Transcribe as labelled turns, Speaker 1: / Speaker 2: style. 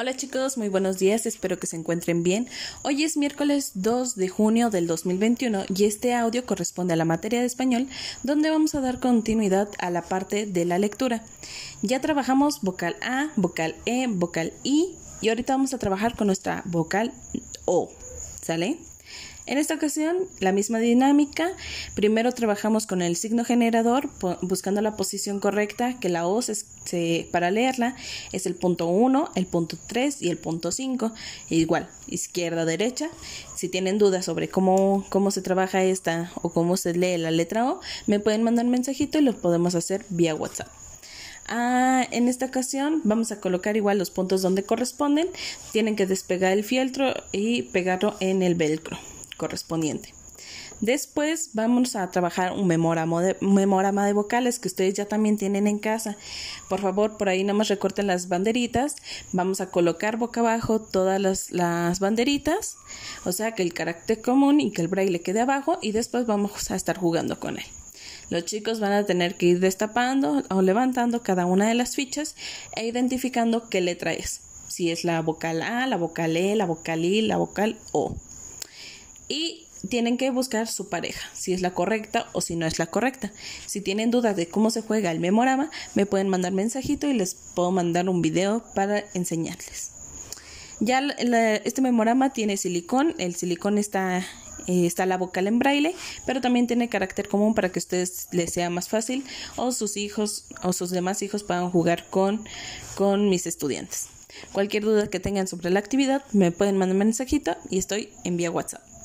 Speaker 1: Hola chicos, muy buenos días, espero que se encuentren bien. Hoy es miércoles 2 de junio del 2021 y este audio corresponde a la materia de español donde vamos a dar continuidad a la parte de la lectura. Ya trabajamos vocal A, vocal E, vocal I y ahorita vamos a trabajar con nuestra vocal O. ¿Sale? En esta ocasión, la misma dinámica. Primero trabajamos con el signo generador, buscando la posición correcta, que la O se, para leerla es el punto 1, el punto 3 y el punto 5. Igual, izquierda, derecha. Si tienen dudas sobre cómo, cómo se trabaja esta o cómo se lee la letra O, me pueden mandar un mensajito y lo podemos hacer vía WhatsApp. Ah, en esta ocasión vamos a colocar igual los puntos donde corresponden. Tienen que despegar el fieltro y pegarlo en el velcro correspondiente. Después vamos a trabajar un memorama de, de vocales que ustedes ya también tienen en casa. Por favor, por ahí nomás recorten las banderitas. Vamos a colocar boca abajo todas las, las banderitas. O sea, que el carácter común y que el braille quede abajo y después vamos a estar jugando con él. Los chicos van a tener que ir destapando o levantando cada una de las fichas e identificando qué letra es. Si es la vocal A, la vocal E, la vocal I, la vocal O y tienen que buscar su pareja, si es la correcta o si no es la correcta. Si tienen dudas de cómo se juega el memorama, me pueden mandar mensajito y les puedo mandar un video para enseñarles. Ya este memorama tiene silicón, el silicón está, eh, está la vocal en braille, pero también tiene carácter común para que a ustedes les sea más fácil o sus hijos o sus demás hijos puedan jugar con, con mis estudiantes. Cualquier duda que tengan sobre la actividad, me pueden mandar un mensajito y estoy en vía WhatsApp.